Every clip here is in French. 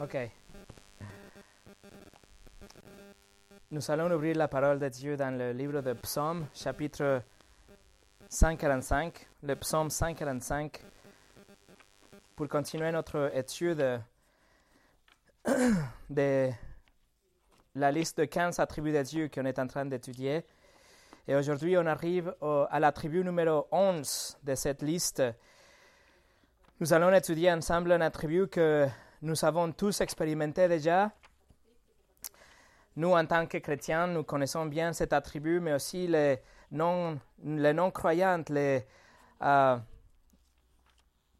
Ok. Nous allons ouvrir la parole de Dieu dans le livre de Psaume, chapitre 145, le psaume 145, pour continuer notre étude de la liste de 15 attributs de Dieu qu'on est en train d'étudier. Et aujourd'hui, on arrive à l'attribut numéro 11 de cette liste. Nous allons étudier ensemble un attribut que nous avons tous expérimenté déjà. Nous, en tant que chrétiens, nous connaissons bien cet attribut, mais aussi les non, les non-croyants, les, euh,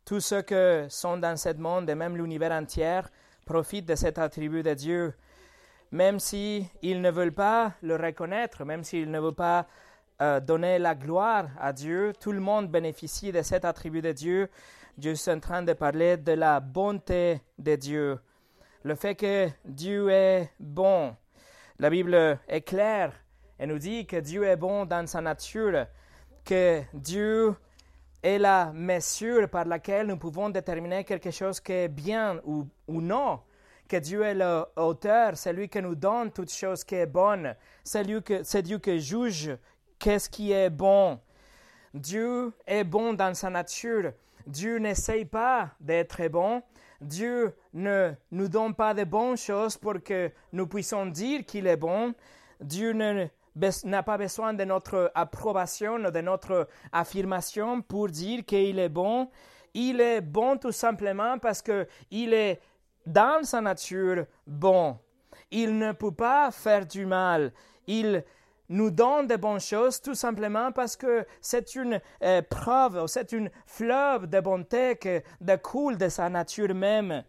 tous ceux qui sont dans ce monde et même l'univers entier profitent de cet attribut de Dieu, même s'ils ne veulent pas le reconnaître, même s'ils ne veulent pas euh, donner la gloire à Dieu, tout le monde bénéficie de cet attribut de Dieu. Dieu est en train de parler de la bonté de Dieu, le fait que Dieu est bon. La Bible est claire et nous dit que Dieu est bon dans sa nature, que Dieu est la mesure par laquelle nous pouvons déterminer quelque chose qui est bien ou, ou non, que Dieu est l'auteur, c'est lui qui nous donne toute chose qui est bonne, c'est lui que- c'est Dieu qui juge qu'est-ce qui est bon. Dieu est bon dans sa nature. Dieu n'essaye pas d'être bon. Dieu ne nous donne pas de bonnes choses pour que nous puissions dire qu'il est bon. Dieu n'a pas besoin de notre approbation, de notre affirmation pour dire qu'il est bon. Il est bon tout simplement parce qu'il est dans sa nature bon. Il ne peut pas faire du mal. Il nous donne de bonnes choses tout simplement parce que c'est une euh, preuve, c'est une fleuve de bonté qui découle de sa nature même.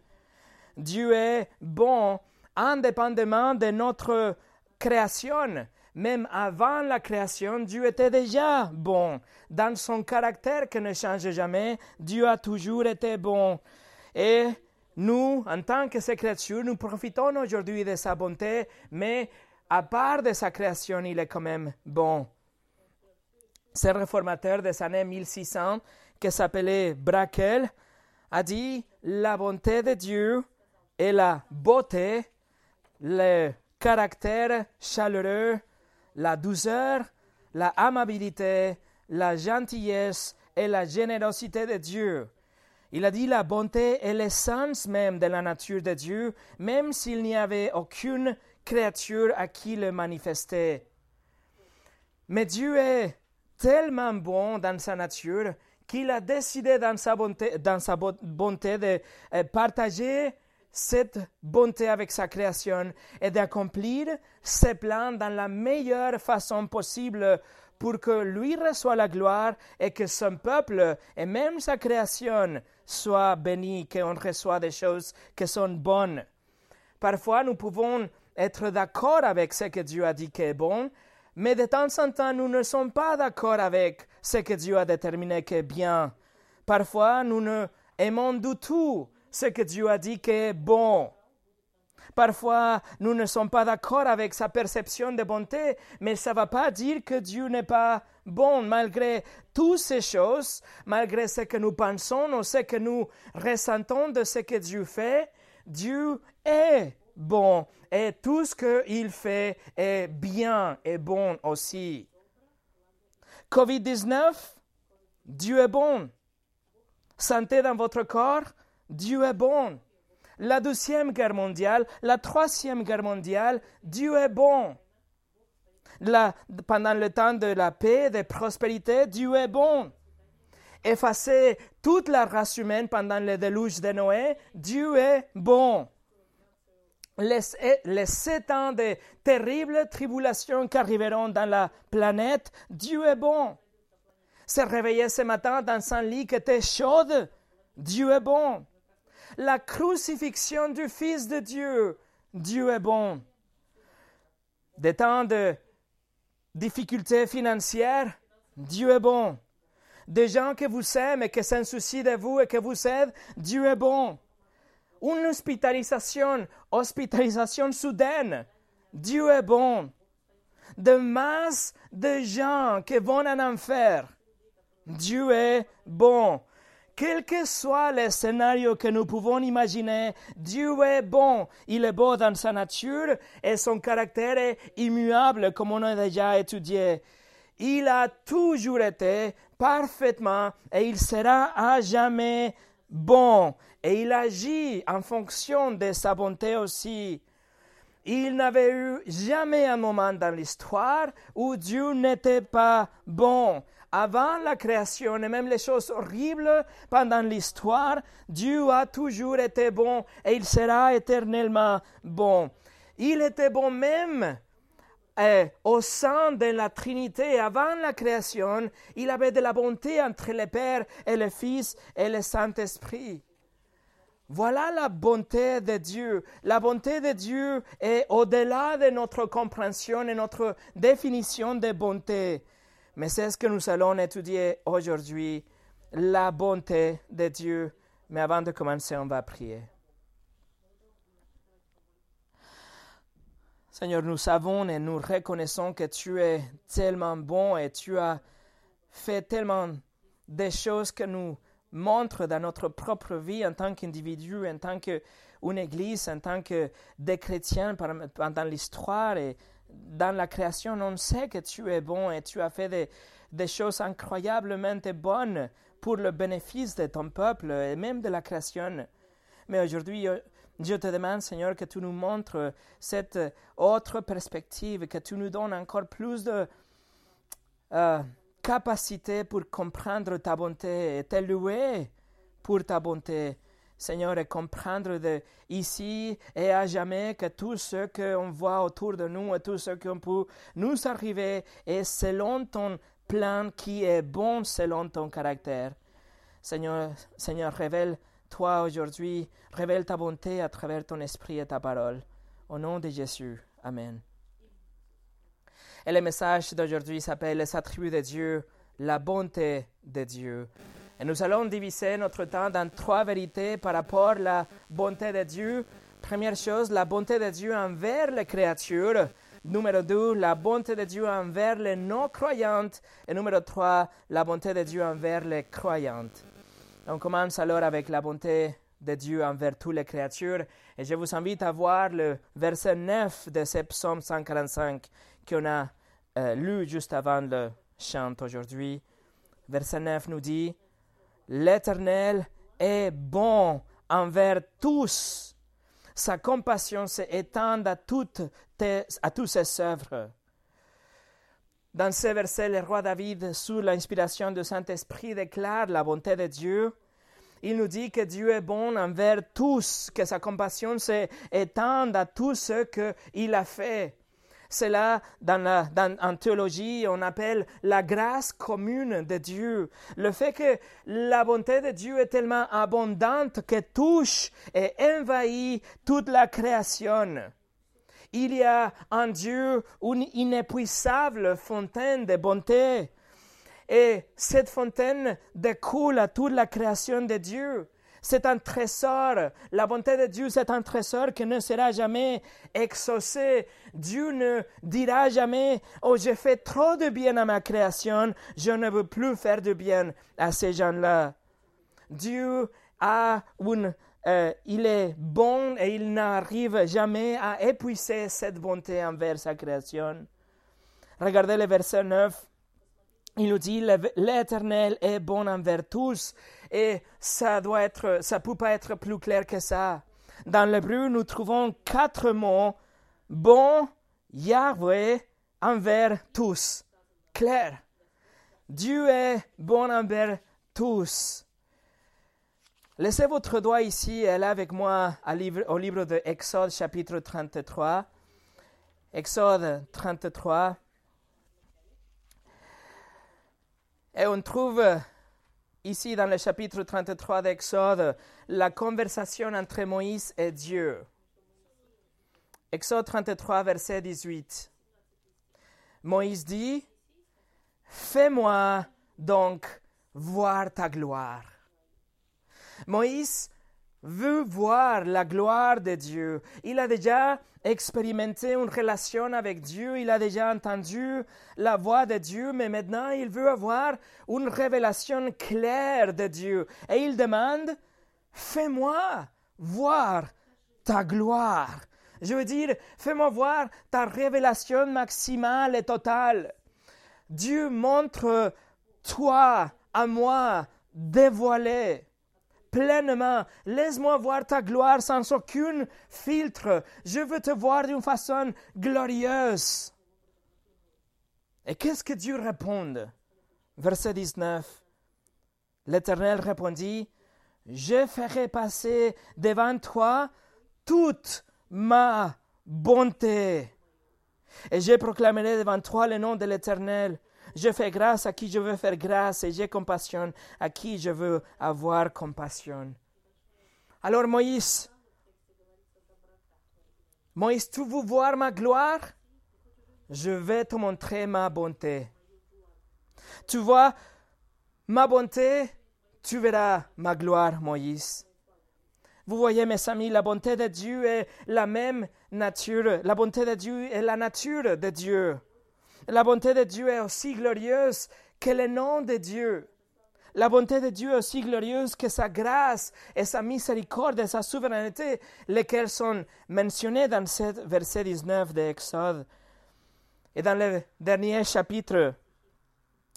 Dieu est bon indépendamment de notre création. Même avant la création, Dieu était déjà bon. Dans son caractère qui ne change jamais, Dieu a toujours été bon. Et nous, en tant que ses créatures, nous profitons aujourd'hui de sa bonté, mais à part de sa création, il est quand même bon. Ce réformateur des années 1600, qui s'appelait Braquel, a dit la bonté de Dieu et la beauté, le caractère chaleureux, la douceur, la amabilité, la gentillesse et la générosité de Dieu. Il a dit la bonté est l'essence même de la nature de Dieu, même s'il n'y avait aucune créature à qui le manifester. Mais Dieu est tellement bon dans sa nature qu'il a décidé dans sa bonté, dans sa bo- bonté de euh, partager cette bonté avec sa création et d'accomplir ses plans dans la meilleure façon possible pour que lui reçoive la gloire et que son peuple et même sa création soient bénis, qu'on reçoit des choses qui sont bonnes. Parfois, nous pouvons être d'accord avec ce que Dieu a dit qui est bon, mais de temps en temps, nous ne sommes pas d'accord avec ce que Dieu a déterminé qui est bien. Parfois, nous ne aimons du tout ce que Dieu a dit qui est bon. Parfois, nous ne sommes pas d'accord avec sa perception de bonté, mais ça ne va pas dire que Dieu n'est pas bon, malgré toutes ces choses, malgré ce que nous pensons ou ce que nous ressentons de ce que Dieu fait. Dieu est bon et tout ce qu'il fait est bien et bon aussi. COVID-19, Dieu est bon. Santé dans votre corps, Dieu est bon. La deuxième guerre mondiale, la troisième guerre mondiale, Dieu est bon. Pendant le temps de la paix, de prospérité, Dieu est bon. Effacer toute la race humaine pendant le déluge de Noé, Dieu est bon. Les, les sept ans de terribles tribulations qui arriveront dans la planète, Dieu est bon. Se réveiller ce matin dans un lit qui était chaud, Dieu est bon. La crucifixion du Fils de Dieu, Dieu est bon. Des temps de difficultés financières, Dieu est bon. Des gens que vous aimez et qui s'en soucient de vous et que vous aident, Dieu est bon. Une hospitalisation, hospitalisation soudaine, Dieu est bon. De masse de gens qui vont en enfer, Dieu est bon. quel que soit le scénario que nous pouvons imaginer, Dieu est bon. Il est beau dans sa nature et son caractère est immuable comme on a déjà étudié. Il a toujours été parfaitement et il sera à jamais bon. Et il agit en fonction de sa bonté aussi. Il n'avait eu jamais un moment dans l'histoire où Dieu n'était pas bon. Avant la création et même les choses horribles pendant l'histoire, Dieu a toujours été bon et il sera éternellement bon. Il était bon même eh, au sein de la Trinité, avant la création, il avait de la bonté entre le Père et le Fils et le Saint-Esprit. Voilà la bonté de Dieu. La bonté de Dieu est au-delà de notre compréhension et notre définition de bonté. Mais c'est ce que nous allons étudier aujourd'hui, la bonté de Dieu. Mais avant de commencer, on va prier. Seigneur, nous savons et nous reconnaissons que tu es tellement bon et tu as fait tellement de choses que nous montrent dans notre propre vie en tant qu'individu, en tant qu'une église, en tant que des chrétiens pendant l'histoire et dans la création, on sait que tu es bon et tu as fait des, choses incroyablement bonnes pour le bénéfice de ton peuple et même de la création. Mais aujourd'hui, je te demande, Seigneur, que tu nous montres cette autre perspective, que tu nous donnes encore plus de euh, capacité pour comprendre ta bonté et te louer pour ta bonté. Seigneur, et comprendre de ici et à jamais que tout ce qu'on voit autour de nous et tout ce qu'on peut nous arriver est selon ton plan qui est bon selon ton caractère. Seigneur, Seigneur, révèle-toi aujourd'hui, révèle ta bonté à travers ton esprit et ta parole. Au nom de Jésus. Amen. Et le message d'aujourd'hui s'appelle Les attributs de Dieu, la bonté de Dieu. Et nous allons diviser notre temps dans trois vérités par rapport à la bonté de Dieu. Première chose, la bonté de Dieu envers les créatures. Numéro deux, la bonté de Dieu envers les non-croyantes. Et numéro trois, la bonté de Dieu envers les croyantes. On commence alors avec la bonté de Dieu envers toutes les créatures. Et je vous invite à voir le verset 9 de ce psaume 145 qu'on a euh, lu juste avant le chant aujourd'hui. Verset 9 nous dit L'Éternel est bon envers tous. Sa compassion s'étend à toutes, à toutes ses œuvres. Dans ce verset, le roi David, sous l'inspiration du Saint-Esprit, déclare la bonté de Dieu. Il nous dit que Dieu est bon envers tous, que sa compassion s'étend à tout ce qu'il a fait. Cela, dans la, en théologie, on appelle la grâce commune de Dieu. Le fait que la bonté de Dieu est tellement abondante que touche et envahit toute la création. Il y a en Dieu une inépuisable fontaine de bonté. Et cette fontaine découle à toute la création de Dieu. C'est un trésor. La bonté de Dieu, c'est un trésor qui ne sera jamais exaucé. Dieu ne dira jamais, oh, j'ai fait trop de bien à ma création, je ne veux plus faire de bien à ces gens-là. Dieu a une, euh, il est bon et il n'arrive jamais à épuiser cette bonté envers sa création. Regardez le verset 9. Il nous dit, l'Éternel est bon envers tous. Et ça doit être, ça peut pas être plus clair que ça. Dans l'hébreu, nous trouvons quatre mots. Bon, Yahweh, envers tous. Clair. Dieu est bon envers tous. Laissez votre doigt ici et là avec moi au livre de Exode chapitre 33. Exode 33. Et on trouve ici dans le chapitre 33 d'Exode la conversation entre Moïse et Dieu. Exode 33, verset 18. Moïse dit, Fais-moi donc voir ta gloire. Moïse veut voir la gloire de Dieu. Il a déjà expérimenté une relation avec Dieu, il a déjà entendu la voix de Dieu, mais maintenant il veut avoir une révélation claire de Dieu. Et il demande, fais-moi voir ta gloire. Je veux dire, fais-moi voir ta révélation maximale et totale. Dieu montre toi à moi dévoilé pleinement. Laisse-moi voir ta gloire sans aucun filtre. Je veux te voir d'une façon glorieuse. Et qu'est-ce que Dieu répond? Verset 19. L'Éternel répondit, Je ferai passer devant toi toute ma bonté. Et je proclamerai devant toi le nom de l'Éternel. Je fais grâce à qui je veux faire grâce et j'ai compassion à qui je veux avoir compassion. Alors Moïse, Moïse, tu veux voir ma gloire? Je vais te montrer ma bonté. Tu vois ma bonté, tu verras ma gloire, Moïse. Vous voyez, mes amis, la bonté de Dieu est la même nature. La bonté de Dieu est la nature de Dieu. La bonté de Dieu est aussi glorieuse que le nom de Dieu. La bonté de Dieu est aussi glorieuse que sa grâce et sa miséricorde et sa souveraineté, lesquelles sont mentionnées dans ce verset 19 de Exode. Et dans le dernier chapitre,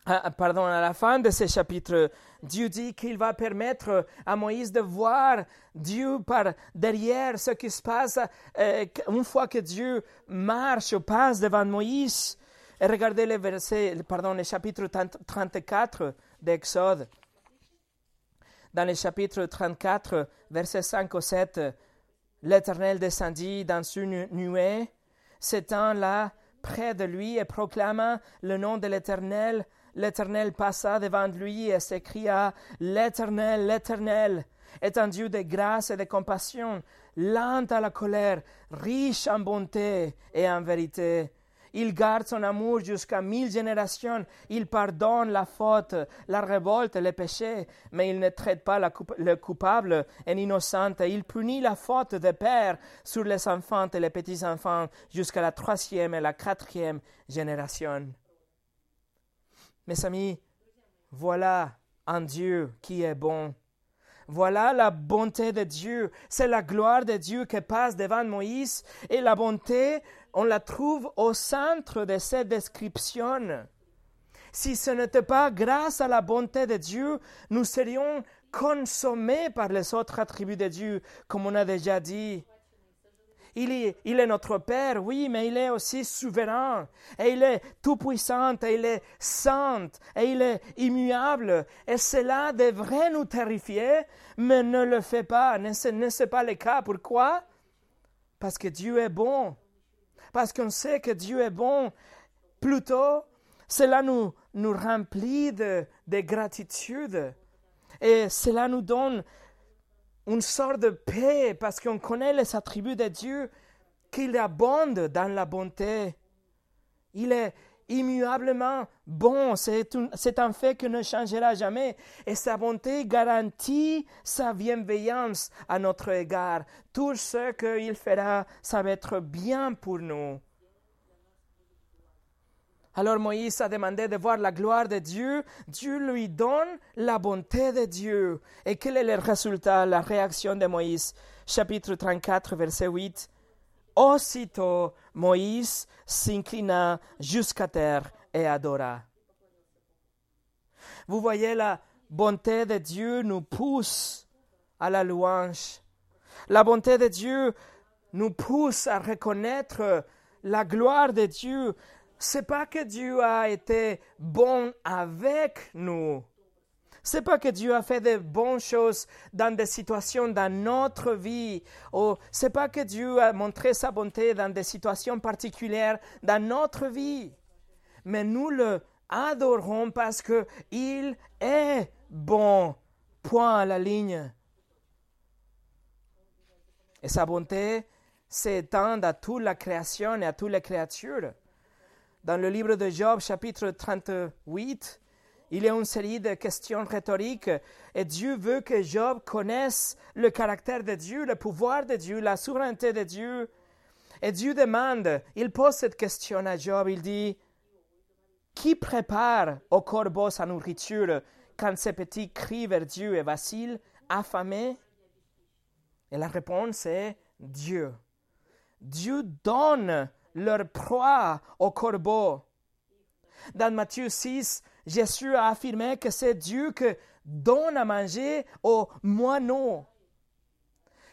ah, pardon, à la fin de ce chapitre, Dieu dit qu'il va permettre à Moïse de voir Dieu par derrière ce qui se passe euh, une fois que Dieu marche ou passe devant Moïse. Et regardez le verset, pardon, le chapitre 34 d'Exode. Dans le chapitre 34, verset 5 au 7, l'Éternel descendit dans une nuée, s'étant là près de lui et proclama le nom de l'Éternel. L'Éternel passa devant lui et s'écria L'Éternel, l'Éternel est un Dieu de grâce et de compassion, lent à la colère, riche en bonté et en vérité il garde son amour jusqu'à mille générations. Il pardonne la faute, la révolte, le péché, mais il ne traite pas le coupable et l'innocent. Il punit la faute des pères sur les enfants et les petits-enfants jusqu'à la troisième et la quatrième génération. Mes amis, voilà un Dieu qui est bon. Voilà la bonté de Dieu. C'est la gloire de Dieu qui passe devant Moïse et la bonté on la trouve au centre de cette description. Si ce n'était pas grâce à la bonté de Dieu, nous serions consommés par les autres attributs de Dieu, comme on a déjà dit. Il est, notre Père, oui, mais il est aussi souverain, et il est tout-puissant, et il est saint, et il est immuable, et cela devrait nous terrifier, mais ne le fait pas, ne, c'est pas le cas. Pourquoi? Parce que Dieu est bon, parce qu'on sait que Dieu est bon. Plutôt, cela nous, nous remplit de gratitude. Et cela nous donne une sorte de paix parce qu'on connaît les attributs de Dieu, qu'il abonde dans la bonté. Il est immuablement bon, c'est un, fait qui ne changera jamais, et sa bonté garantit sa bienveillance à notre égard. Tout ce qu'il fera, ça va être bien pour nous. Alors Moïse a demandé de voir la gloire de Dieu. Dieu lui donne la bonté de Dieu. Et quel est le résultat, la réaction de Moïse? Chapitre 34, verset 8. Aussitôt, Moïse s'inclina jusqu'à terre et adora. Vous voyez, la bonté de Dieu nous pousse à la louange. La bonté de Dieu nous pousse à reconnaître la gloire de Dieu. C'est pas que Dieu a été bon avec nous, c'est pas que Dieu a fait de bonnes choses dans des situations dans notre vie. Ou c'est pas que Dieu a montré sa bonté dans des situations particulières dans notre vie. Mais nous le adorons parce que il est bon. Point à la ligne. Et sa bonté s'étend à toute la création et à toutes les créatures. Dans le livre de Job, chapitre 38, il y a une série de questions rhétoriques et Dieu veut que Job connaisse le caractère de Dieu, le pouvoir de Dieu, la souveraineté de Dieu. Et Dieu demande, il pose cette question à Job, il dit, qui prépare au corbeau sa nourriture quand ses petits crient vers Dieu et vacillent, affamés? Et la réponse est Dieu. Dieu donne leur proie au corbeau. Dans Matthieu 6, Jésus a affirmé que c'est Dieu qui donne à manger aux moineaux,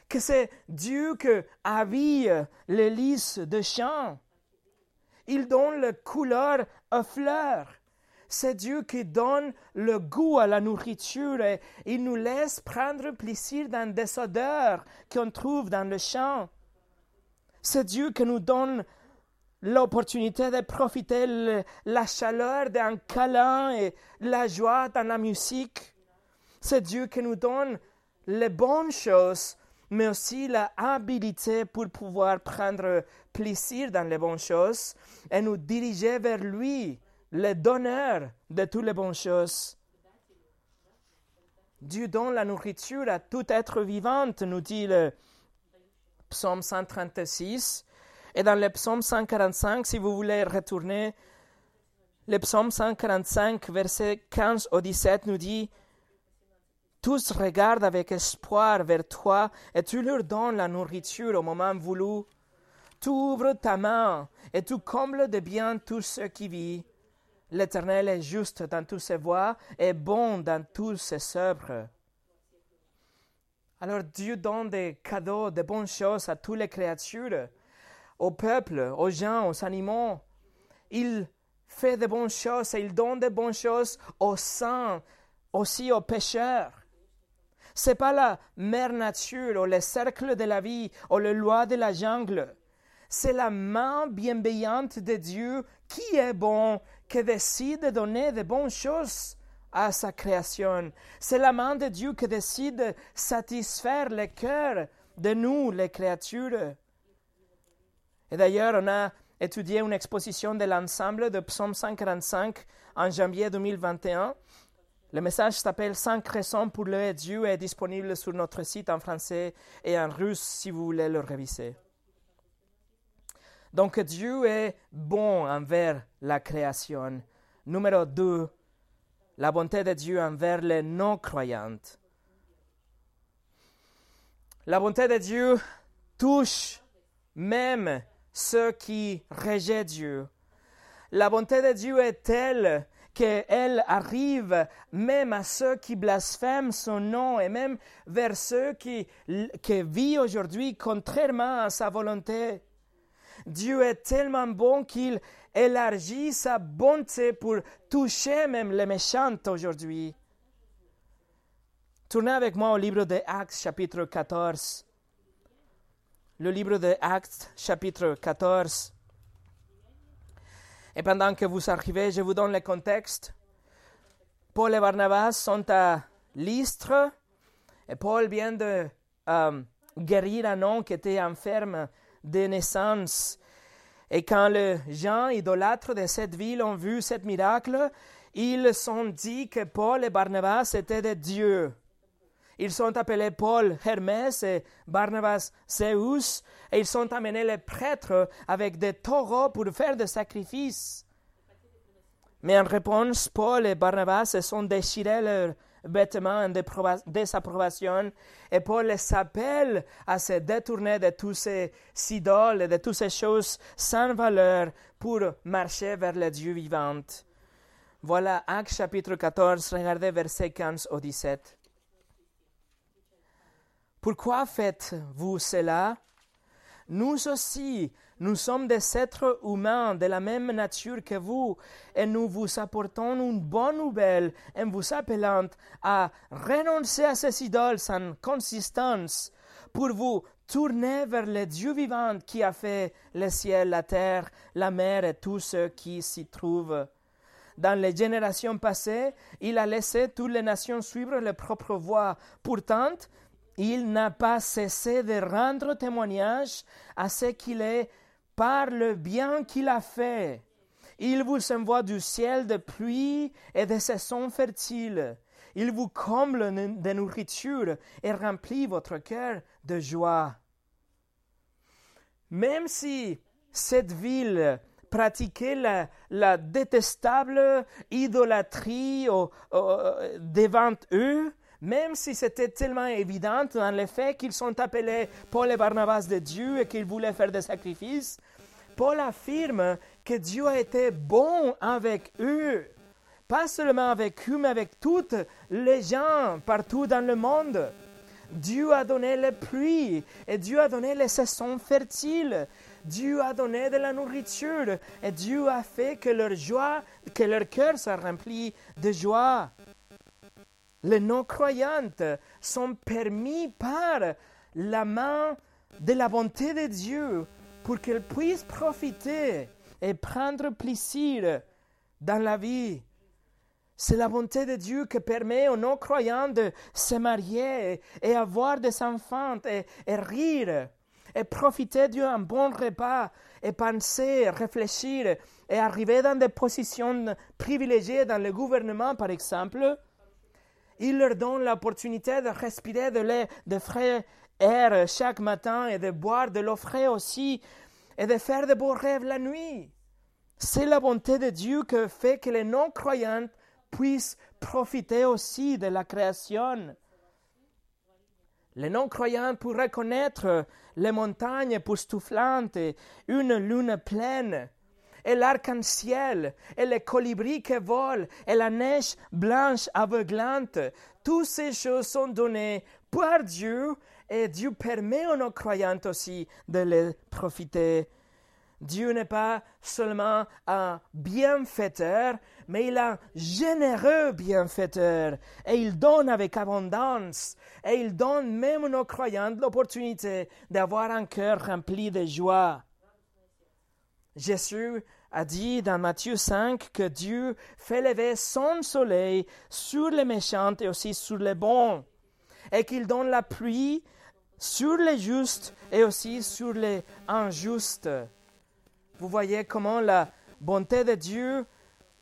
que c'est Dieu qui habille les lys de champs. Il donne la couleur aux fleurs. C'est Dieu qui donne le goût à la nourriture et il nous laisse prendre plaisir dans des odeurs qu'on trouve dans le champ. C'est Dieu qui nous donne l'opportunité de profiter de la chaleur d'un câlin et la joie dans la musique. C'est Dieu qui nous donne les bonnes choses, mais aussi la habilité pour pouvoir prendre plaisir dans les bonnes choses et nous diriger vers lui, le donneur de toutes les bonnes choses. Dieu donne la nourriture à tout être vivant, nous dit le psaume 136. Et dans le psaume 145, si vous voulez retourner, le psaume 145, verset 15 au 17 nous dit Tous regardent avec espoir vers toi et tu leur donnes la nourriture au moment voulu. Tu ouvres ta main et tu combles de bien tous ceux qui vivent. L'Éternel est juste dans toutes ses voies et bon dans tous ses œuvres. Alors Dieu donne des cadeaux, de bonnes choses à toutes les créatures au peuple, aux gens, aux animaux. Il fait de bonnes choses et il donne de bonnes choses aux saints, aussi aux pécheurs. C'est pas la mère nature ou le cercle de la vie ou les lois de la jungle. C'est la main bienveillante de Dieu qui est bon, qui décide de donner de bonnes choses à sa création. C'est la main de Dieu qui décide de satisfaire le cœur de nous, les créatures. Et d'ailleurs, on a étudié une exposition de l'ensemble de Psaume 145 en janvier 2021. Le message s'appelle Cinq raisons pour le Dieu et est disponible sur notre site en français et en russe si vous voulez le réviser. Donc Dieu est bon envers la création. Numéro 2, la bonté de Dieu envers les non-croyants. La bonté de Dieu touche même ceux qui rejettent Dieu. La bonté de Dieu est telle qu'elle arrive même à ceux qui blasphèment son nom et même vers ceux qui, qui vivent aujourd'hui contrairement à sa volonté. Dieu est tellement bon qu'il élargit sa bonté pour toucher même les méchants aujourd'hui. Tournez avec moi au livre de Actes chapitre 14 le livre de Actes, chapitre 14. Et pendant que vous arrivez, je vous donne le contexte. Paul et Barnabas sont à Lystre et Paul vient de euh, guérir un homme qui était enferme de naissance. Et quand les gens idolâtres de cette ville ont vu ce miracle, ils sont dit que Paul et Barnabas étaient des dieux. Ils sont appelés Paul Hermès et Barnabas Zeus, et ils sont amenés les prêtres avec des taureaux pour faire des sacrifices. Mais en réponse, Paul et Barnabas se sont déchirés leurs vêtements en désapprobation, et Paul les appelle à se détourner de tous ces idoles et de toutes ces choses sans valeur pour marcher vers le Dieu vivant. Voilà Actes chapitre 14, regardez versets 15 au 17. Pourquoi faites-vous cela? Nous aussi, nous sommes des êtres humains de la même nature que vous, et nous vous apportons une bonne nouvelle en vous appelant à renoncer à ces idoles sans consistance pour vous tourner vers le Dieu vivant qui a fait le ciel, la terre, la mer et tout ce qui s'y trouve. Dans les générations passées, il a laissé toutes les nations suivre leur propre voie. Pourtant, il n'a pas cessé de rendre témoignage à ce qu'il est par le bien qu'il a fait. Il vous envoie du ciel de pluie et de saisons fertiles. Il vous comble de nourriture et remplit votre cœur de joie. Même si cette ville pratiquait la, détestable idolâtrie devant eux, même si c'était tellement évident dans le fait qu'ils sont appelés Paul et Barnabas de Dieu et qu'ils voulaient faire des sacrifices, Paul affirme que Dieu a été bon avec eux. Pas seulement avec eux, mais avec toutes les gens partout dans le monde. Dieu a donné les pluies et Dieu a donné les saisons fertiles. Dieu a donné de la nourriture et Dieu a fait que leur joie, que leur cœur soit rempli de joie. Les non-croyantes sont permis par la main de la bonté de Dieu pour qu'elles puissent profiter et prendre plaisir dans la vie. C'est la bonté de Dieu qui permet aux non-croyants de se marier et avoir des enfants et, rire et profiter d'un bon repas et penser, réfléchir et arriver dans des positions privilégiées dans le gouvernement, par exemple. Il leur donne l'opportunité de respirer de l'air de frais air chaque matin et de boire de l'eau fraîche aussi et de faire de beaux rêves la nuit. C'est la bonté de Dieu qui fait que les non-croyants puissent profiter aussi de la création. Les non-croyants pour reconnaître les montagnes époustouflantes, une lune pleine, et l'arc-en-ciel, et les colibris qui volent, et la neige blanche aveuglante. Toutes ces choses sont données par Dieu et Dieu permet aux non-croyants aussi de les profiter. Dieu n'est pas seulement un bienfaiteur, mais il est un généreux bienfaiteur. Et il donne avec abondance. Et il donne même aux non-croyants l'opportunité d'avoir un cœur rempli de joie. Jésus a dit dans Matthieu 5 que Dieu fait lever son soleil sur les méchants et aussi sur les bons, et qu'il donne la pluie sur les justes et aussi sur les injustes. Vous voyez comment la bonté de Dieu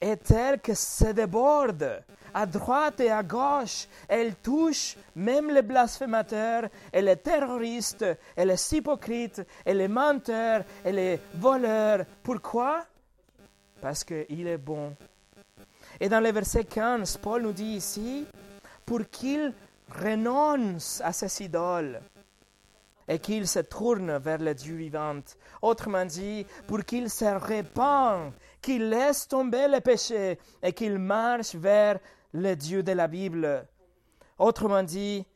est telle que se déborde à droite et à gauche. Elle touche même les blasphémateurs et les terroristes et les hypocrites et les menteurs et les voleurs. Pourquoi? Parce qu'il est bon. Et dans le verset 15, Paul nous dit ici, pour qu'il renonce à ses idoles et qu'il se tourne vers le Dieu vivant. Autrement dit, pour qu'il se répand, qu'il laisse tomber le péché et qu'il marche vers le Dieu de la Bible. Autrement dit,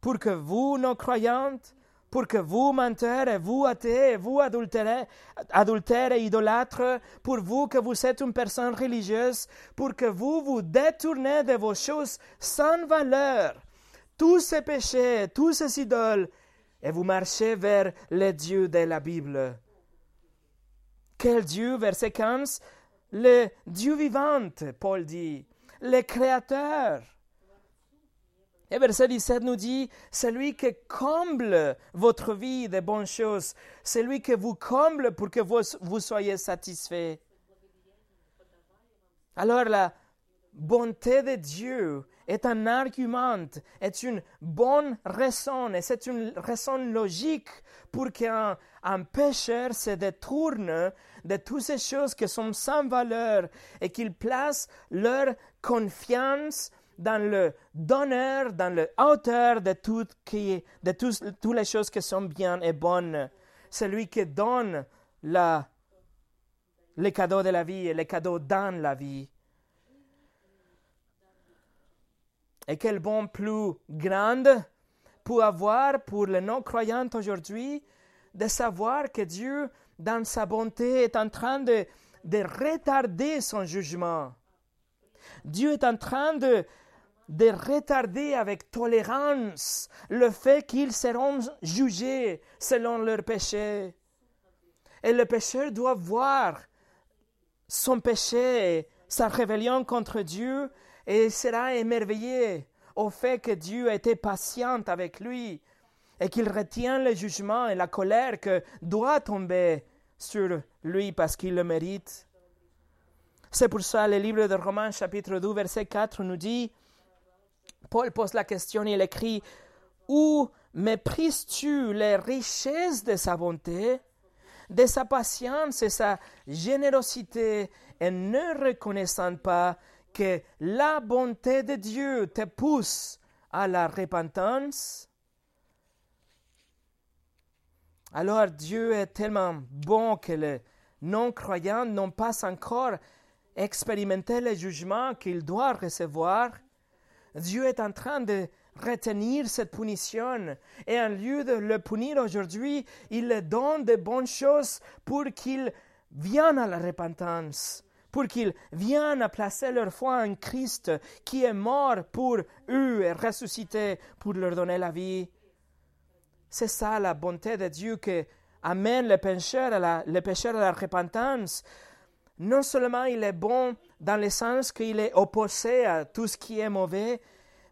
pour que vous, non croyantes, pour que vous, menteurs, et vous, athées, et vous, adultères, adultères et idolâtres, pour vous que vous êtes une personne religieuse, pour que vous vous détournez de vos choses sans valeur, tous ces péchés, tous ces idoles, et vous marchez vers le Dieu de la Bible. Quel Dieu, verset 15 Le Dieu vivant, Paul dit, le Créateur. Et verset 17 nous dit, celui qui comble votre vie de bonnes choses, celui qui vous comble pour que vous, vous soyez satisfait. Alors la bonté de Dieu est un argument, est une bonne raison, et c'est une raison logique pour qu'un un pécheur se détourne de toutes ces choses qui sont sans valeur et qu'il place leur confiance dans le donneur, dans le auteur de toutes les choses qui sont bien et bonnes. Celui qui donne les cadeaux de la vie et les cadeaux dans la vie. Et quel bon plus grand pour avoir pour les non-croyants aujourd'hui de savoir que Dieu, dans sa bonté, est en train de retarder son jugement. Dieu est en train de, de retarder avec tolérance le fait qu'ils seront jugés selon leurs péchés. Et le pécheur doit voir son péché, sa rébellion contre Dieu, et sera émerveillé au fait que Dieu été patient avec lui et qu'il retient le jugement et la colère que doit tomber sur lui parce qu'il le mérite. C'est pour ça le livre de Romains chapitre 2 verset 4 nous dit, Paul pose la question il écrit, Où méprises-tu les richesses de sa bonté, de sa patience et sa générosité, et ne reconnaissant pas que la bonté de Dieu te pousse à la repentance? Alors Dieu est tellement bon que les non-croyants n'ont pas encore expérimenté le jugement qu'il doit recevoir. Dieu est en train de retenir cette punition et en lieu de le punir aujourd'hui, il donne de bonnes choses pour qu'ils viennent à la repentance, pour qu'ils viennent à placer leur foi en Christ qui est mort pour eux et ressuscité pour leur donner la vie. C'est ça la bonté de Dieu qui amène les pécheurs à la, à la repentance. Non seulement il est bon dans le sens qu'il est opposé à tout ce qui est mauvais,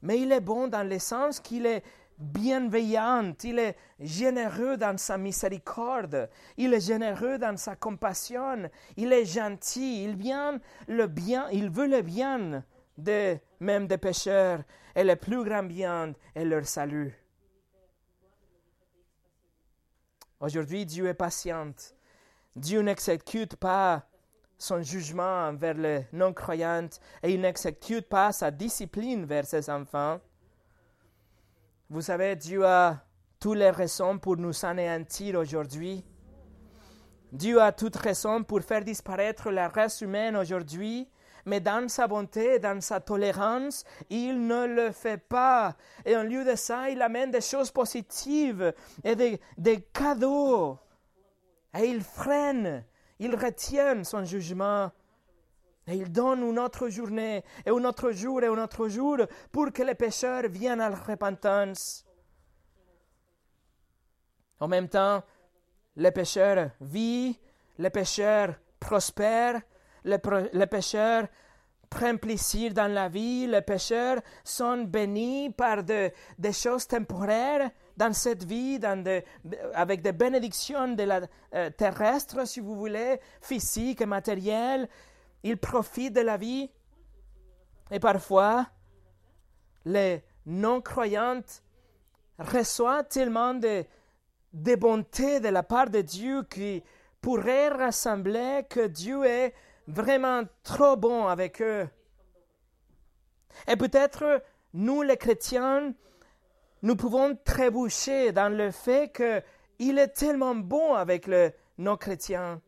mais il est bon dans le sens qu'il est bienveillant, il est généreux dans sa miséricorde, il est généreux dans sa compassion, il est gentil, il, vient le bien, il veut le bien de même des pécheurs. Et le plus grand bien est leur salut. Aujourd'hui, Dieu est patient. Dieu n'exécute pas son jugement envers les non-croyants et il n'exécute pas sa discipline vers ses enfants. Vous savez, Dieu a toutes les raisons pour nous anéantir aujourd'hui. Dieu a toutes raisons pour faire disparaître la race humaine aujourd'hui, mais dans sa bonté, dans sa tolérance, il ne le fait pas. Et en lieu de ça, il amène des choses positives et des, des cadeaux. Et il freine il retient son jugement. Et il donne une autre journée, et un autre jour, et un autre jour, pour que les pécheurs viennent à la repentance. En même temps, les pécheurs vivent, les pécheurs prospèrent, les, pécheurs prennent plaisir dans la vie, les pécheurs sont bénis par de, des choses temporaires, dans cette vie, avec des bénédictions de la euh, terrestre, si vous voulez, physique et matérielle. Ils profitent de la vie. Et parfois, les non-croyantes reçoivent tellement de, de de la part de Dieu qui pourrait rassembler que Dieu est vraiment trop bon avec eux. Et peut-être nous, les chrétiens, nous pouvons trébucher dans le fait qu'il est tellement bon avec le non-chrétien.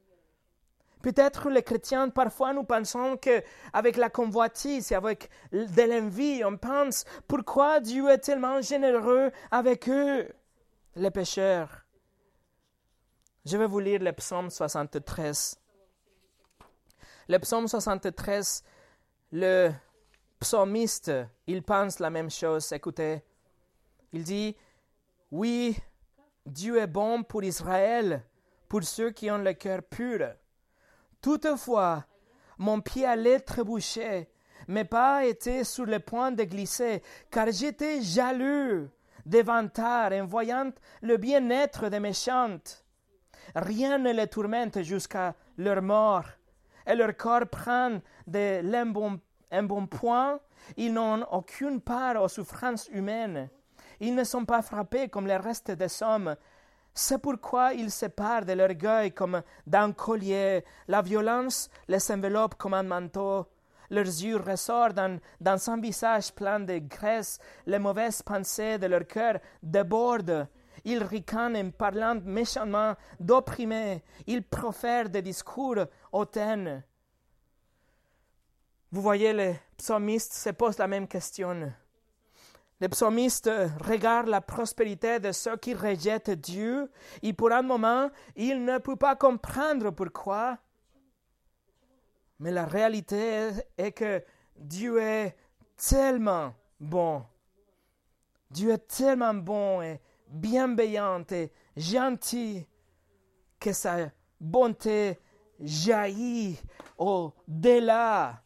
Peut-être les chrétiens, parfois nous pensons qu'avec la convoitise et avec de l'envie, on pense pourquoi Dieu est tellement généreux avec eux, les pécheurs? Je vais vous lire le psaume 73. Le psaume 73, le psalmiste, il pense la même chose. Écoutez, il dit, oui, Dieu est bon pour Israël, pour ceux qui ont le cœur pur. Toutefois, mon pied allait trébucher, mais pas été sur le point de glisser, car j'étais jaloux des vantards en voyant le bien-être des méchantes. Rien ne les tourmente jusqu'à leur mort, et leur corps prend de l'embonpoint. Ils n'ont aucune part aux souffrances humaines. Ils ne sont pas frappés comme les restes des hommes. C'est pourquoi ils se parent de l'orgueil comme d'un collier. La violence les enveloppe comme un manteau. Leurs yeux ressortent dans, dans un visage plein de graisse. Les mauvaises pensées de leur cœur débordent. Ils ricanent en parlant méchamment d'opprimés. Ils profèrent des discours hautains. Vous voyez, les psalmistes se posent la même question. Le psalmiste regarde la prospérité de ceux qui rejettent Dieu et pour un moment, il ne peut pas comprendre pourquoi. Mais la réalité est que Dieu est tellement bon. Dieu est tellement bon et bienveillant et gentil que sa bonté jaillit au-delà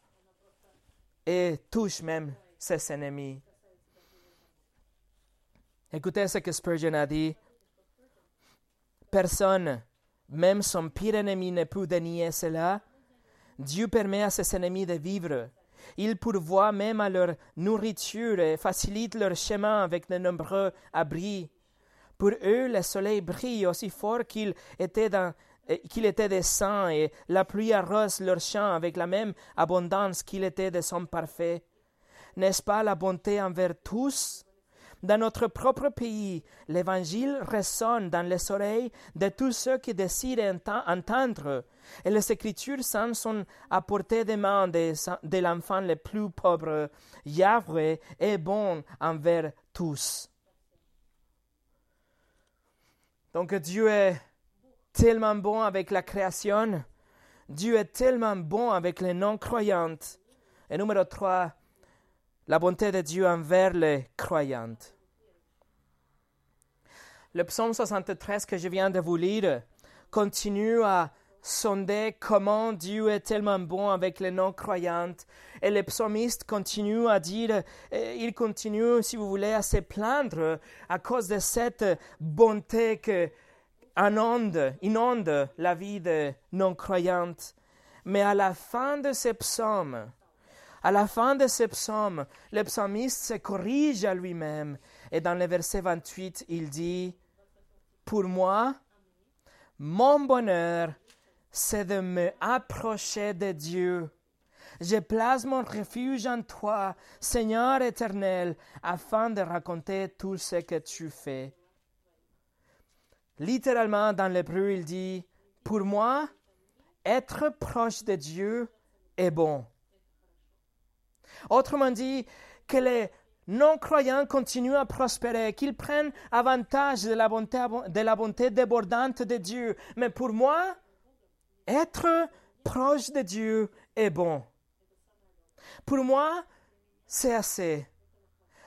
et touche même ses ennemis. Écoutez ce que Spurgeon a dit. Personne, même son pire ennemi, ne peut dénier cela. Dieu permet à ses ennemis de vivre. Il pourvoit même à leur nourriture et facilite leur chemin avec de nombreux abris. Pour eux, le soleil brille aussi fort qu'il était, dans, qu'il était des saints et la pluie arrose leurs champs avec la même abondance qu'il était de son parfait. N'est-ce pas la bonté envers tous? Dans notre propre pays, l'Évangile résonne dans les oreilles de tous ceux qui décident d'entendre, et les Écritures saintes sont à portée de main de, l'enfant le plus pauvre. Yahweh est bon envers tous. Donc Dieu est tellement bon avec la création, Dieu est tellement bon avec les non-croyants. Et numéro 3, la bonté de Dieu envers les croyants. Le psaume 73 que je viens de vous lire continue à sonder comment Dieu est tellement bon avec les non-croyants. Et le psalmiste continue à dire, il continue, si vous voulez, à se plaindre à cause de cette bonté que inonde, inonde la vie des non-croyants. Mais à la fin de ce psaume, à la fin de ce psaume, le psalmiste se corrige à lui-même et dans le verset 28, il dit, Pour moi, mon bonheur, c'est de me approcher de Dieu. Je place mon refuge en toi, Seigneur éternel, afin de raconter tout ce que tu fais. Littéralement, dans l'hébreu, il dit, Pour moi, être proche de Dieu est bon. Autrement dit, que les non-croyants continuent à prospérer, qu'ils prennent avantage de la, bonté, débordante de Dieu. Mais pour moi, être proche de Dieu est bon. Pour moi, c'est assez.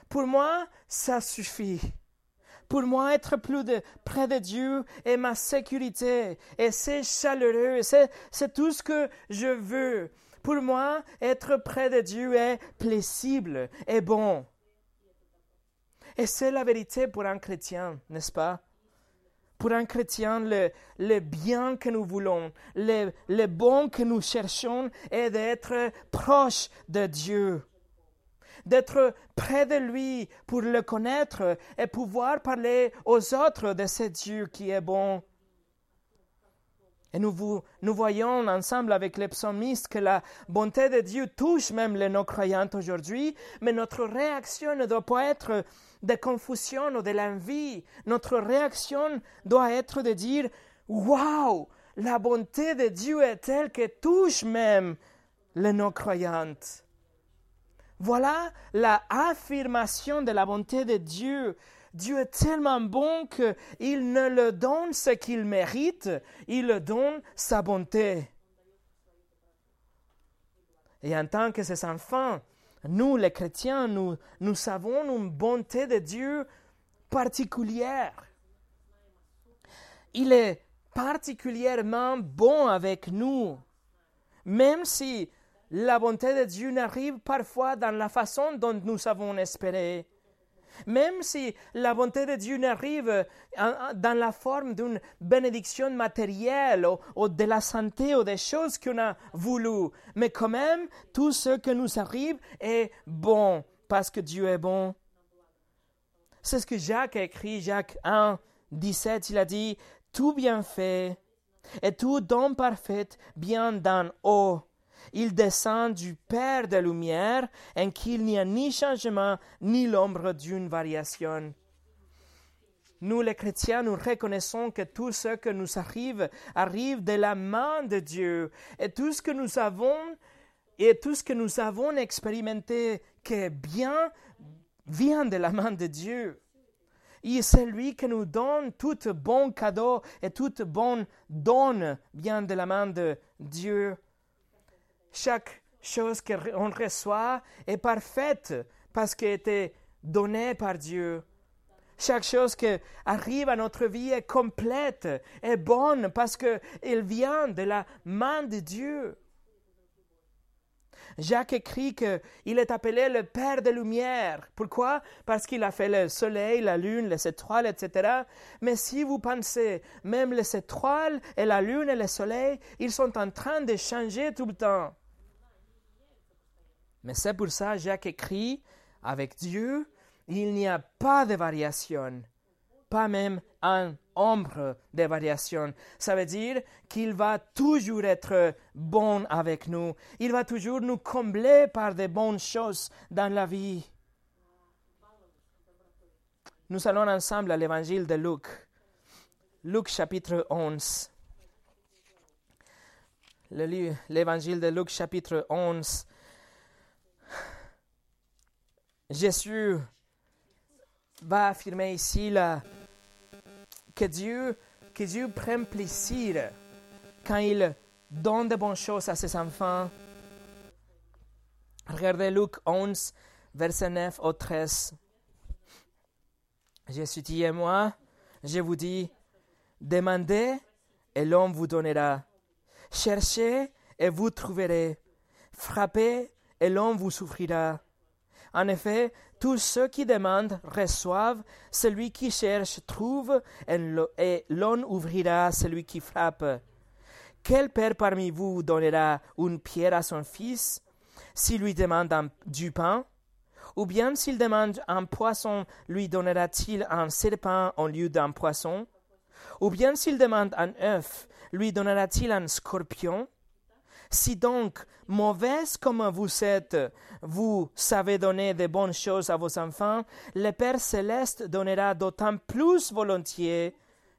Pour moi, ça suffit. Pour moi, être plus près de Dieu est ma sécurité. Et c'est chaleureux. C'est tout ce que je veux. Pour moi, être près de Dieu est plaisible et bon. Et c'est la vérité pour un chrétien, n'est-ce pas? Pour un chrétien, le, le bien que nous voulons, le, le bon que nous cherchons est d'être proche de Dieu, d'être près de lui pour le connaître et pouvoir parler aux autres de ce Dieu qui est bon. Et nous, nous voyons ensemble avec les psalmistes que la bonté de Dieu touche même les non-croyants aujourd'hui, mais notre réaction ne doit pas être de confusion ou de l'envie. Notre réaction doit être de dire Waouh, la bonté de Dieu est telle que touche même les non-croyants. Voilà la affirmation de la bonté de Dieu Dieu est tellement bon qu'il ne le donne ce qu'il mérite, il le donne sa bonté. Et en tant que ses enfants, nous les chrétiens, nous, nous savons une bonté de Dieu particulière. Il est particulièrement bon avec nous, même si la bonté de Dieu n'arrive parfois dans la façon dont nous avons espéré. Même si la bonté de Dieu n'arrive dans la forme d'une bénédiction matérielle ou, de la santé ou des choses qu'on a voulu, mais quand même, tout ce qui nous arrive est bon parce que Dieu est bon. C'est ce que Jacques a écrit, Jacques 1, 17, il a dit, tout bien fait et tout don parfait bien dans haut il descend du Père de lumière, en qui il n'y a ni changement, ni l'ombre d'une variation. Nous, les chrétiens, nous reconnaissons que tout ce que nous arrive arrive de la main de Dieu. Et tout ce que nous avons, et tout ce que nous avons expérimenté qui est bien, vient de la main de Dieu. Et c'est lui qui nous donne tout bon cadeau et toute bonne donne vient de la main de Dieu. Chaque chose qu'on reçoit est parfaite parce qu'elle était donnée par Dieu. Chaque chose qui arrive à notre vie est complète, est bonne parce qu'elle vient de la main de Dieu. Jacques écrit qu'il est appelé le Père de lumière. Pourquoi? Parce qu'il a fait le soleil, la lune, les étoiles, etc. Mais si vous pensez, même les étoiles et la lune et le soleil, ils sont en train de changer tout le temps. Mais c'est pour ça Jacques écrit, avec Dieu, il n'y a pas de variation, pas même un ombre de variation. Ça veut dire qu'il va toujours être bon avec nous. Il va toujours nous combler par de bonnes choses dans la vie. Nous allons ensemble à l'évangile de Luc. Luc chapitre 11. L'évangile de Luc chapitre 11. Jésus va affirmer ici la, que Dieu, que prenne plaisir quand il donne de bonnes choses à ses enfants. Regardez Luc 11, verset 9 au 13. Jésus dit, et moi, je vous dis, demandez et l'homme vous donnera. Cherchez et vous trouverez. Frappez et l'homme vous souffrira. En effet, tous ceux qui demandent reçoivent, celui qui cherche trouve, et l'on ouvrira celui qui frappe. Quel père parmi vous donnera une pierre à son fils s'il lui demande du pain? Ou bien s'il demande un poisson, lui donnera-t-il un serpent en lieu d'un poisson? Ou bien s'il demande un œuf, lui donnera-t-il un scorpion? Si donc, mauvaise comme vous êtes, vous savez donner de bonnes choses à vos enfants, le Père céleste donnera d'autant plus volontiers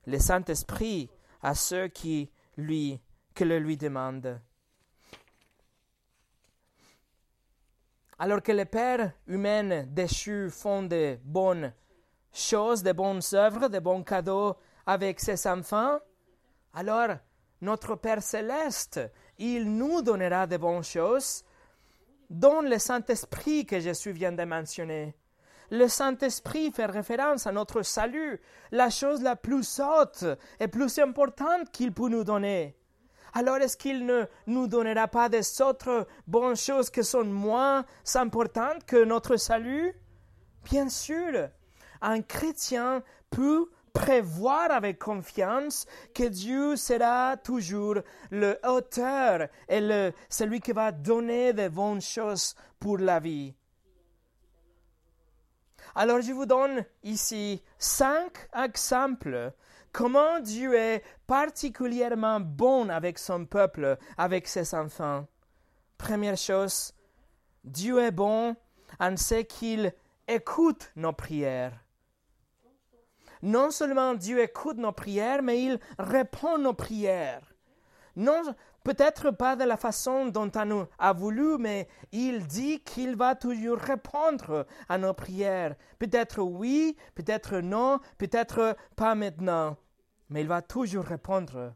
le Saint-Esprit à ceux qui lui, que le lui demandent. Alors que les pères humains déchus font de bonnes choses, de bonnes œuvres, de bons cadeaux avec ses enfants, alors notre Père céleste il nous donnera de bonnes choses, dont le Saint-Esprit que Jésus vient de mentionner. Le Saint-Esprit fait référence à notre salut, la chose la plus haute et plus importante qu'il peut nous donner. Alors est-ce qu'il ne nous donnera pas des autres bonnes choses qui sont moins importantes que notre salut? Bien sûr, un chrétien peut prévoir avec confiance que Dieu sera toujours le auteur et le, celui qui va donner de bonnes choses pour la vie. Alors je vous donne ici cinq exemples comment Dieu est particulièrement bon avec son peuple, avec ses enfants. Première chose, Dieu est bon en ce qu'il écoute nos prières non seulement Dieu écoute nos prières, mais il répond nos prières. Non, peut-être pas de la façon dont on a voulu, mais il dit qu'il va toujours répondre à nos prières. Peut-être oui, peut-être non, peut-être pas maintenant, mais il va toujours répondre.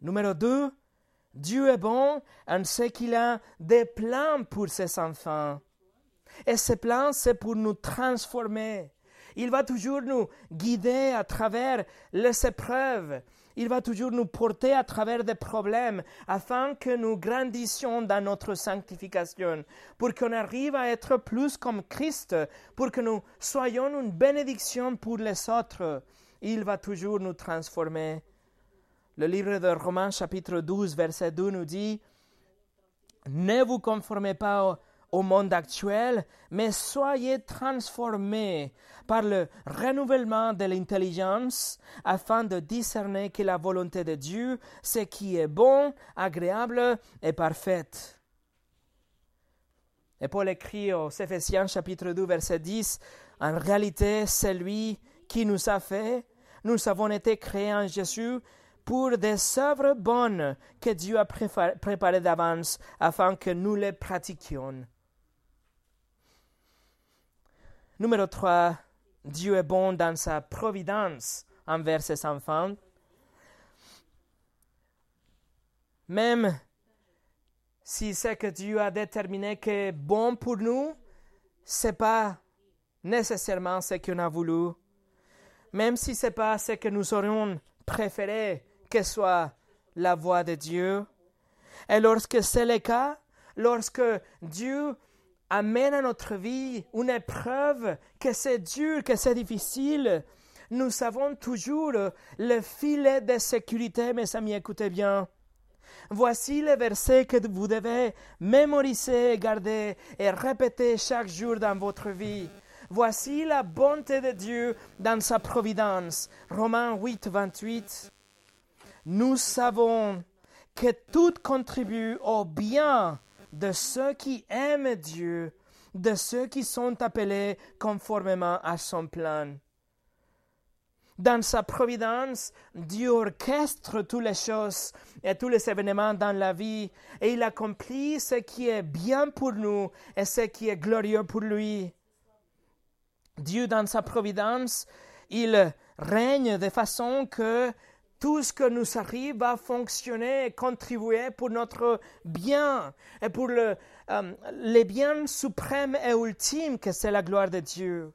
Numéro 2, Dieu est bon en ce qu'il a des plans pour ses enfants. Et ces plans, c'est pour nous transformer. Il va toujours nous guider à travers les épreuves. Il va toujours nous porter à travers des problèmes afin que nous grandissions dans notre sanctification, pour qu'on arrive à être plus comme Christ, pour que nous soyons une bénédiction pour les autres. Il va toujours nous transformer. Le livre de Romains chapitre 12 verset 2 nous dit, Ne vous conformez pas au monde actuel, mais soyez transformés par le renouvellement de l'intelligence afin de discerner que la volonté de Dieu, ce qui est bon, agréable et parfait. Et Paul écrit aux Éphésiens chapitre 2 verset 10, En réalité, c'est lui qui nous a fait, nous avons été créés en Jésus pour des œuvres bonnes que Dieu a préparées d'avance afin que nous les pratiquions. Numéro 3, Dieu est bon dans sa providence envers ses enfants. Même si ce que Dieu a déterminé qui est bon pour nous, ce n'est pas nécessairement ce qu'on a voulu. Même si ce n'est pas ce que nous aurions préféré que soit la voix de Dieu. Et lorsque c'est le cas, lorsque Dieu amène à notre vie une épreuve, que c'est dur, que c'est difficile, nous savons toujours le filet de sécurité, mes amis, écoutez bien. Voici les versets que vous devez mémoriser, garder et répéter chaque jour dans votre vie. Voici la bonté de Dieu dans sa providence. Romains 8, 28. Nous savons que tout contribue au bien de ceux qui aiment Dieu, de ceux qui sont appelés conformément à son plan. Dans sa providence, Dieu orchestre toutes les choses et tous les événements dans la vie et il accomplit ce qui est bien pour nous et ce qui est glorieux pour lui. Dieu, dans sa providence, il règne de façon que tout ce que nous arrive va fonctionner et contribuer pour notre bien et pour le, euh, les biens suprêmes et ultimes que c'est la gloire de Dieu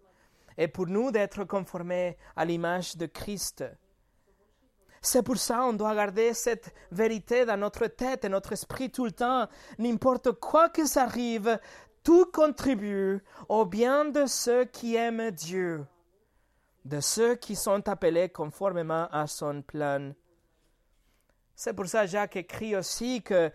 et pour nous d'être conformés à l'image de Christ. C'est pour ça qu'on doit garder cette vérité dans notre tête et notre esprit tout le temps. N'importe quoi que ça arrive, tout contribue au bien de ceux qui aiment Dieu, de ceux qui sont appelés conformément à son plan. C'est pour ça Jacques écrit aussi que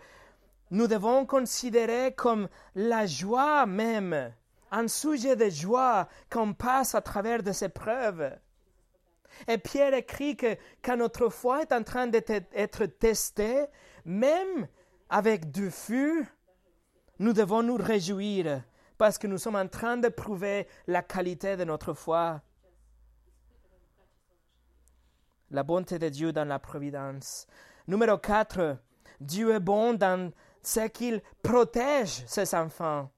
nous devons considérer comme la joie même un sujet de joie qu'on passe à travers de ces preuves. Et Pierre écrit que quand notre foi est en train d'être testée, même avec du feu, nous devons nous réjouir parce que nous sommes en train de prouver la qualité de notre foi. La bonté de Dieu dans la providence. Numéro 4. Dieu est bon dans ce qu'il protège ses enfants.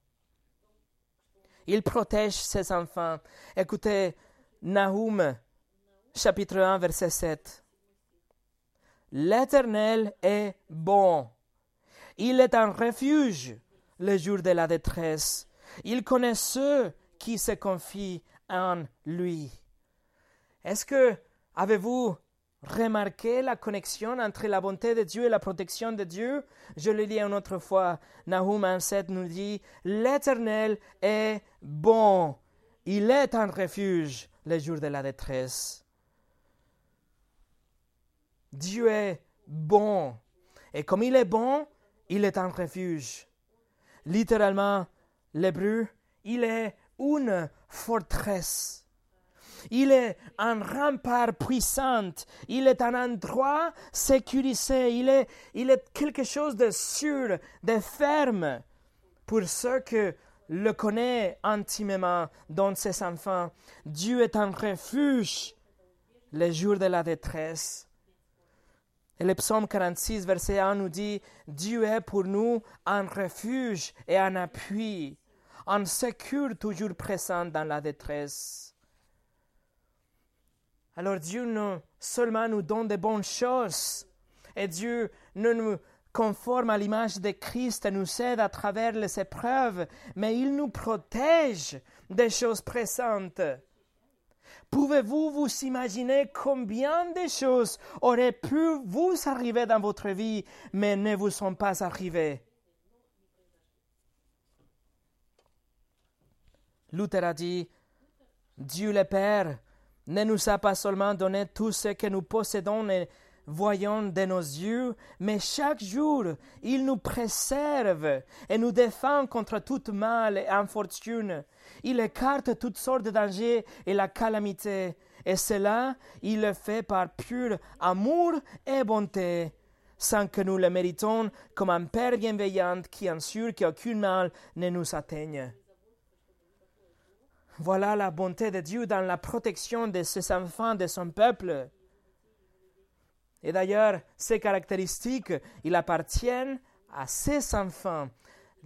Il protège ses enfants. Écoutez Nahum, chapitre 1, verset 7. L'Éternel est bon. Il est un refuge le jour de la détresse. Il connaît ceux qui se confient en lui. Est-ce que avez-vous Remarquez la connexion entre la bonté de Dieu et la protection de Dieu? Je le lis une autre fois. Nahum 1.7 nous dit, L'Éternel est bon. Il est un refuge les jours de la détresse. Dieu est bon. Et comme il est bon, il est un refuge. Littéralement, l'hébreu, il est une forteresse. Il est un rempart puissant. Il est un endroit sécurisé. Il est, il est quelque chose de sûr, de ferme pour ceux qui le connaissent intimement dans ses enfants. Dieu est un refuge les jours de la détresse. Et le psaume 46, verset 1 nous dit, Dieu est pour nous un refuge et un appui, un secours toujours présent dans la détresse. Alors Dieu non seulement nous donne de bonnes choses, et Dieu ne nous conforme à l'image de Christ et nous aide à travers les épreuves, mais il nous protège des choses présentes. Pouvez-vous vous imaginer combien de choses auraient pu vous arriver dans votre vie, mais ne vous sont pas arrivées? Luther a dit, Dieu le Père ne nous a pas seulement donné tout ce que nous possédons et voyons de nos yeux, mais chaque jour, il nous préserve et nous défend contre tout mal et infortune. Il écarte toutes sortes de dangers et la calamité, et cela, il le fait par pur amour et bonté, sans que nous le méritons comme un Père bienveillant qui ensure qu'aucun mal ne nous atteigne. Voilà la bonté de Dieu dans la protection de ses enfants, de son peuple. Et d'ailleurs, ces caractéristiques, ils appartiennent à ses enfants.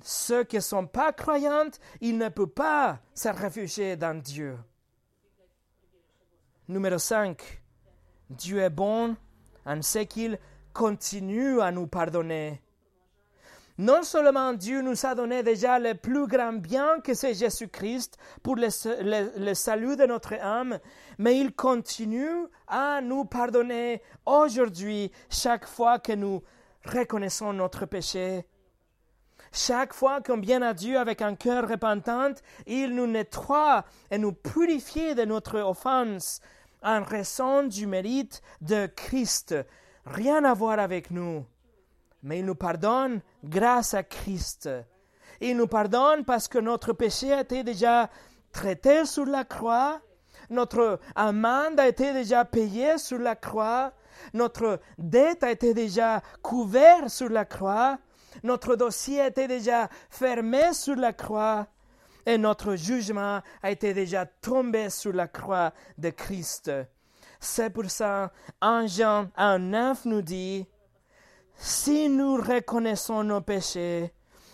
Ceux qui ne sont pas croyants, ils ne peuvent pas se réfugier dans Dieu. Numéro 5. Dieu est bon en ce qu'il continue à nous pardonner. Non seulement Dieu nous a donné déjà le plus grand bien que c'est Jésus-Christ pour le, salut de notre âme, mais il continue à nous pardonner aujourd'hui chaque fois que nous reconnaissons notre péché. Chaque fois qu'on vient à Dieu avec un cœur repentant, il nous nettoie et nous purifie de notre offense en raison du mérite de Christ. Rien à voir avec nous. Mais il nous pardonne grâce à Christ. Il nous pardonne parce que notre péché a été déjà traité sur la croix. Notre amende a été déjà payée sur la croix. Notre dette a été déjà couverte sur la croix. Notre dossier a été déjà fermé sur la croix. Et notre jugement a été déjà tombé sur la croix de Christ. C'est pour ça, en Jean 1.9 nous dit, si nous reconnaissons nos péchés,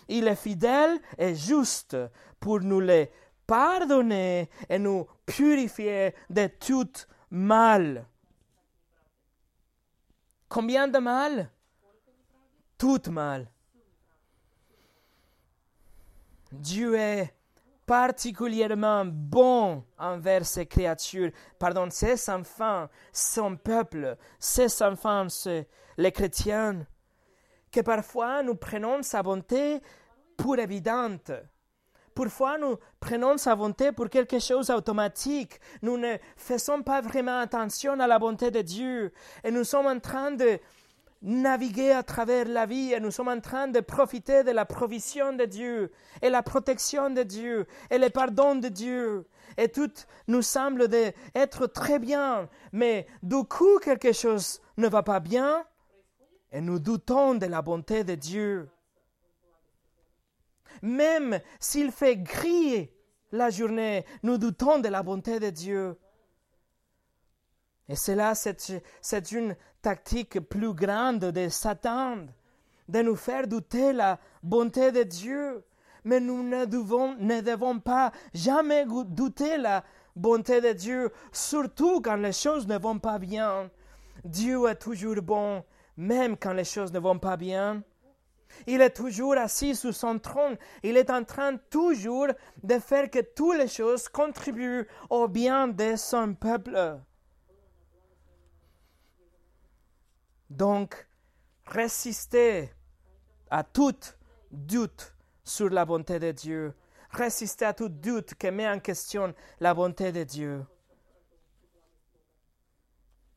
il est fidèle et juste pour nous les pardonner et nous purifier de tout mal. Combien de mal? Tout mal. Dieu est particulièrement bon envers ses créatures, pardon, ses enfants, son peuple, ses enfants, les chrétiens, que parfois nous prenons sa bonté pour évidente. Parfois, nous prenons sa bonté pour quelque chose d'automatique. Nous ne faisons pas vraiment attention à la bonté de Dieu. Et nous sommes en train de naviguer à travers la vie et nous sommes en train de profiter de la provision de Dieu et la protection de Dieu et le pardon de Dieu. Et tout nous semble être très bien, mais du coup quelque chose ne va pas bien et nous doutons de la bonté de Dieu. Même s'il fait gris la journée, nous doutons de la bonté de Dieu. Et cela, c'est une tactique plus grande de Satan, de nous faire douter la bonté de Dieu. Mais nous ne devons, ne devons pas jamais douter la bonté de Dieu, surtout quand les choses ne vont pas bien. Dieu est toujours bon, même quand les choses ne vont pas bien. Il est toujours assis sur son trône. Il est en train toujours de faire que toutes les choses contribuent au bien de son peuple. Donc, résistez à tout doute sur la bonté de Dieu. Résistez à tout doute qui met en question la bonté de Dieu.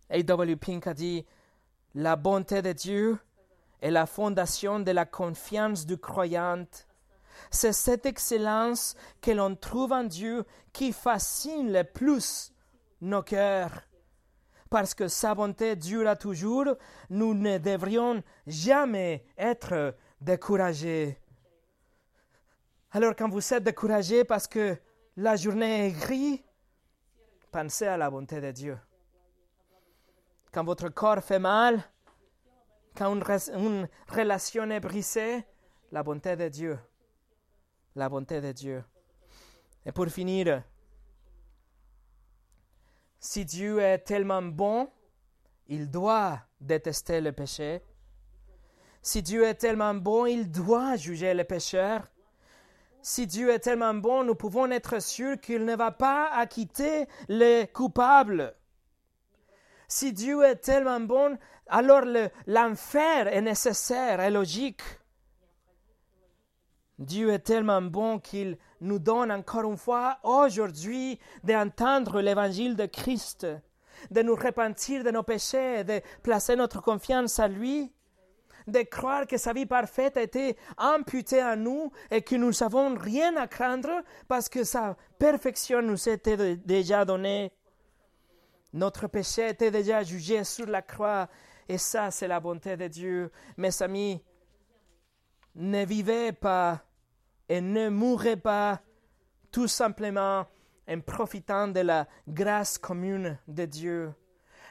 A.W. Pink a dit La bonté de Dieu est la fondation de la confiance du croyant. C'est cette excellence que l'on trouve en Dieu qui fascine le plus nos cœurs parce que sa bonté dure toujours, nous ne devrions jamais être découragés. Alors quand vous êtes découragé parce que la journée est grise, pensez à la bonté de Dieu. Quand votre corps fait mal, quand une, relation est brisée, la bonté de Dieu. La bonté de Dieu. Et pour finir, si Dieu est tellement bon, il doit détester le péché. Si Dieu est tellement bon, il doit juger les pécheurs. Si Dieu est tellement bon, nous pouvons être sûrs qu'il ne va pas acquitter les coupables. Si Dieu est tellement bon, alors l'enfer est nécessaire et logique. Dieu est tellement bon qu'il nous donne encore une fois aujourd'hui d'entendre l'évangile de Christ, de nous repentir de nos péchés, de placer notre confiance à lui, de croire que sa vie parfaite a été amputée à nous et que nous n'avons rien à craindre parce que sa perfection nous était déjà donnée. Notre péché était déjà jugé sur la croix et ça c'est la bonté de Dieu. Mes amis, ne vivez pas et ne mourrez pas tout simplement en profitant de la grâce commune de Dieu.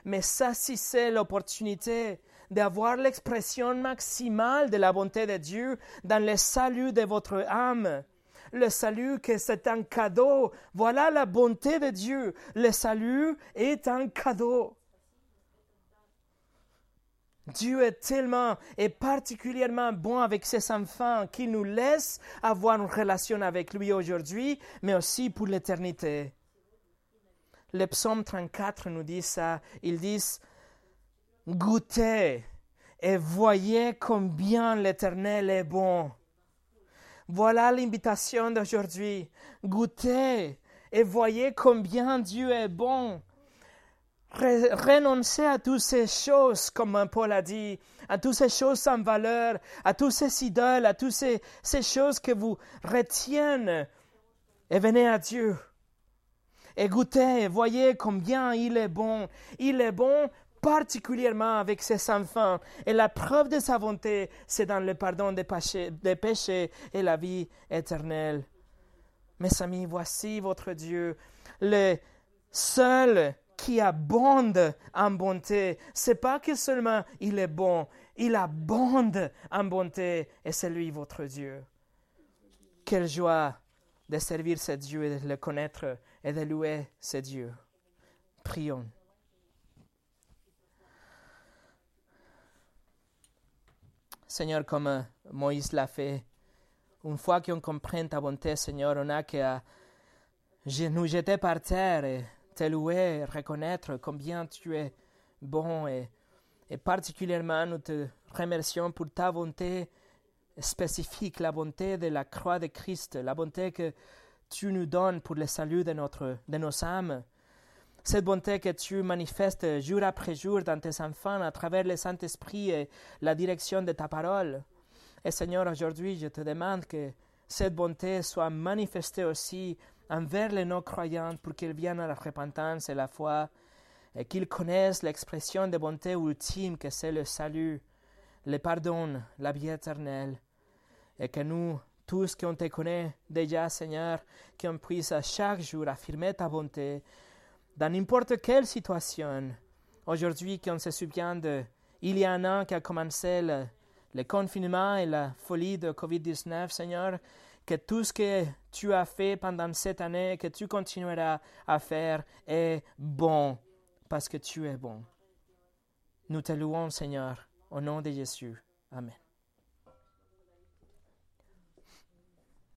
Mais c'est l'opportunité d'avoir l'expression maximale de la bonté de Dieu dans le salut de votre âme. Le salut que c'est un cadeau. Voilà la bonté de Dieu. Le salut est un cadeau. Dieu est tellement et particulièrement bon avec ses enfants qu'il nous laisse avoir une relation avec lui aujourd'hui, mais aussi pour l'éternité. Le psaume 34 nous dit ça. Ils disent Goûtez et voyez combien l'Éternel est bon. Voilà l'invitation d'aujourd'hui. Goûtez et voyez combien Dieu est bon. Renoncez à toutes ces choses, comme Paul a dit, à toutes ces choses sans valeur, à tous ces idoles, à toutes ces, ces choses que vous retiennent, et venez à Dieu. Et goûtez, voyez combien il est bon. Il est bon particulièrement avec ses enfants. Et la preuve de sa bonté, c'est dans le pardon des péchés, et la vie éternelle. Mes amis, voici votre Dieu, le seul qui abonde en bonté. C'est pas que seulement il est bon, il abonde en bonté et c'est lui votre Dieu. Quelle joie de servir ce Dieu et de le connaître et de louer ce Dieu. Prions. Seigneur, comme Moïse l'a fait, une fois qu'on comprend ta bonté, Seigneur, on a qu'à nous jeter par terre et te louer, reconnaître combien tu es bon et, et particulièrement nous te remercions pour ta bonté spécifique, la bonté de la croix de Christ, la bonté que tu nous donnes pour le salut de, notre, de nos âmes. Cette bonté que tu manifestes jour après jour dans tes enfants à travers le Saint-Esprit et la direction de ta parole. Et Seigneur, aujourd'hui, je te demande que cette bonté soit manifestée aussi envers les non-croyants pour qu'ils viennent à la repentance et la foi et qu'ils connaissent l'expression de bonté ultime que c'est le salut, le pardon, la vie éternelle. Et que nous, tous qui on te connaît déjà, Seigneur, qu'on puisse à chaque jour affirmer ta bonté dans n'importe quelle situation. Aujourd'hui, qu'on se souvient de, il y a un an qu'a commencé le, confinement et la folie de COVID-19, Seigneur, que tout ce que tu as fait pendant cette année, que tu continueras à faire, est bon, parce que tu es bon. Nous te louons, Seigneur, au nom de Jésus. Amen.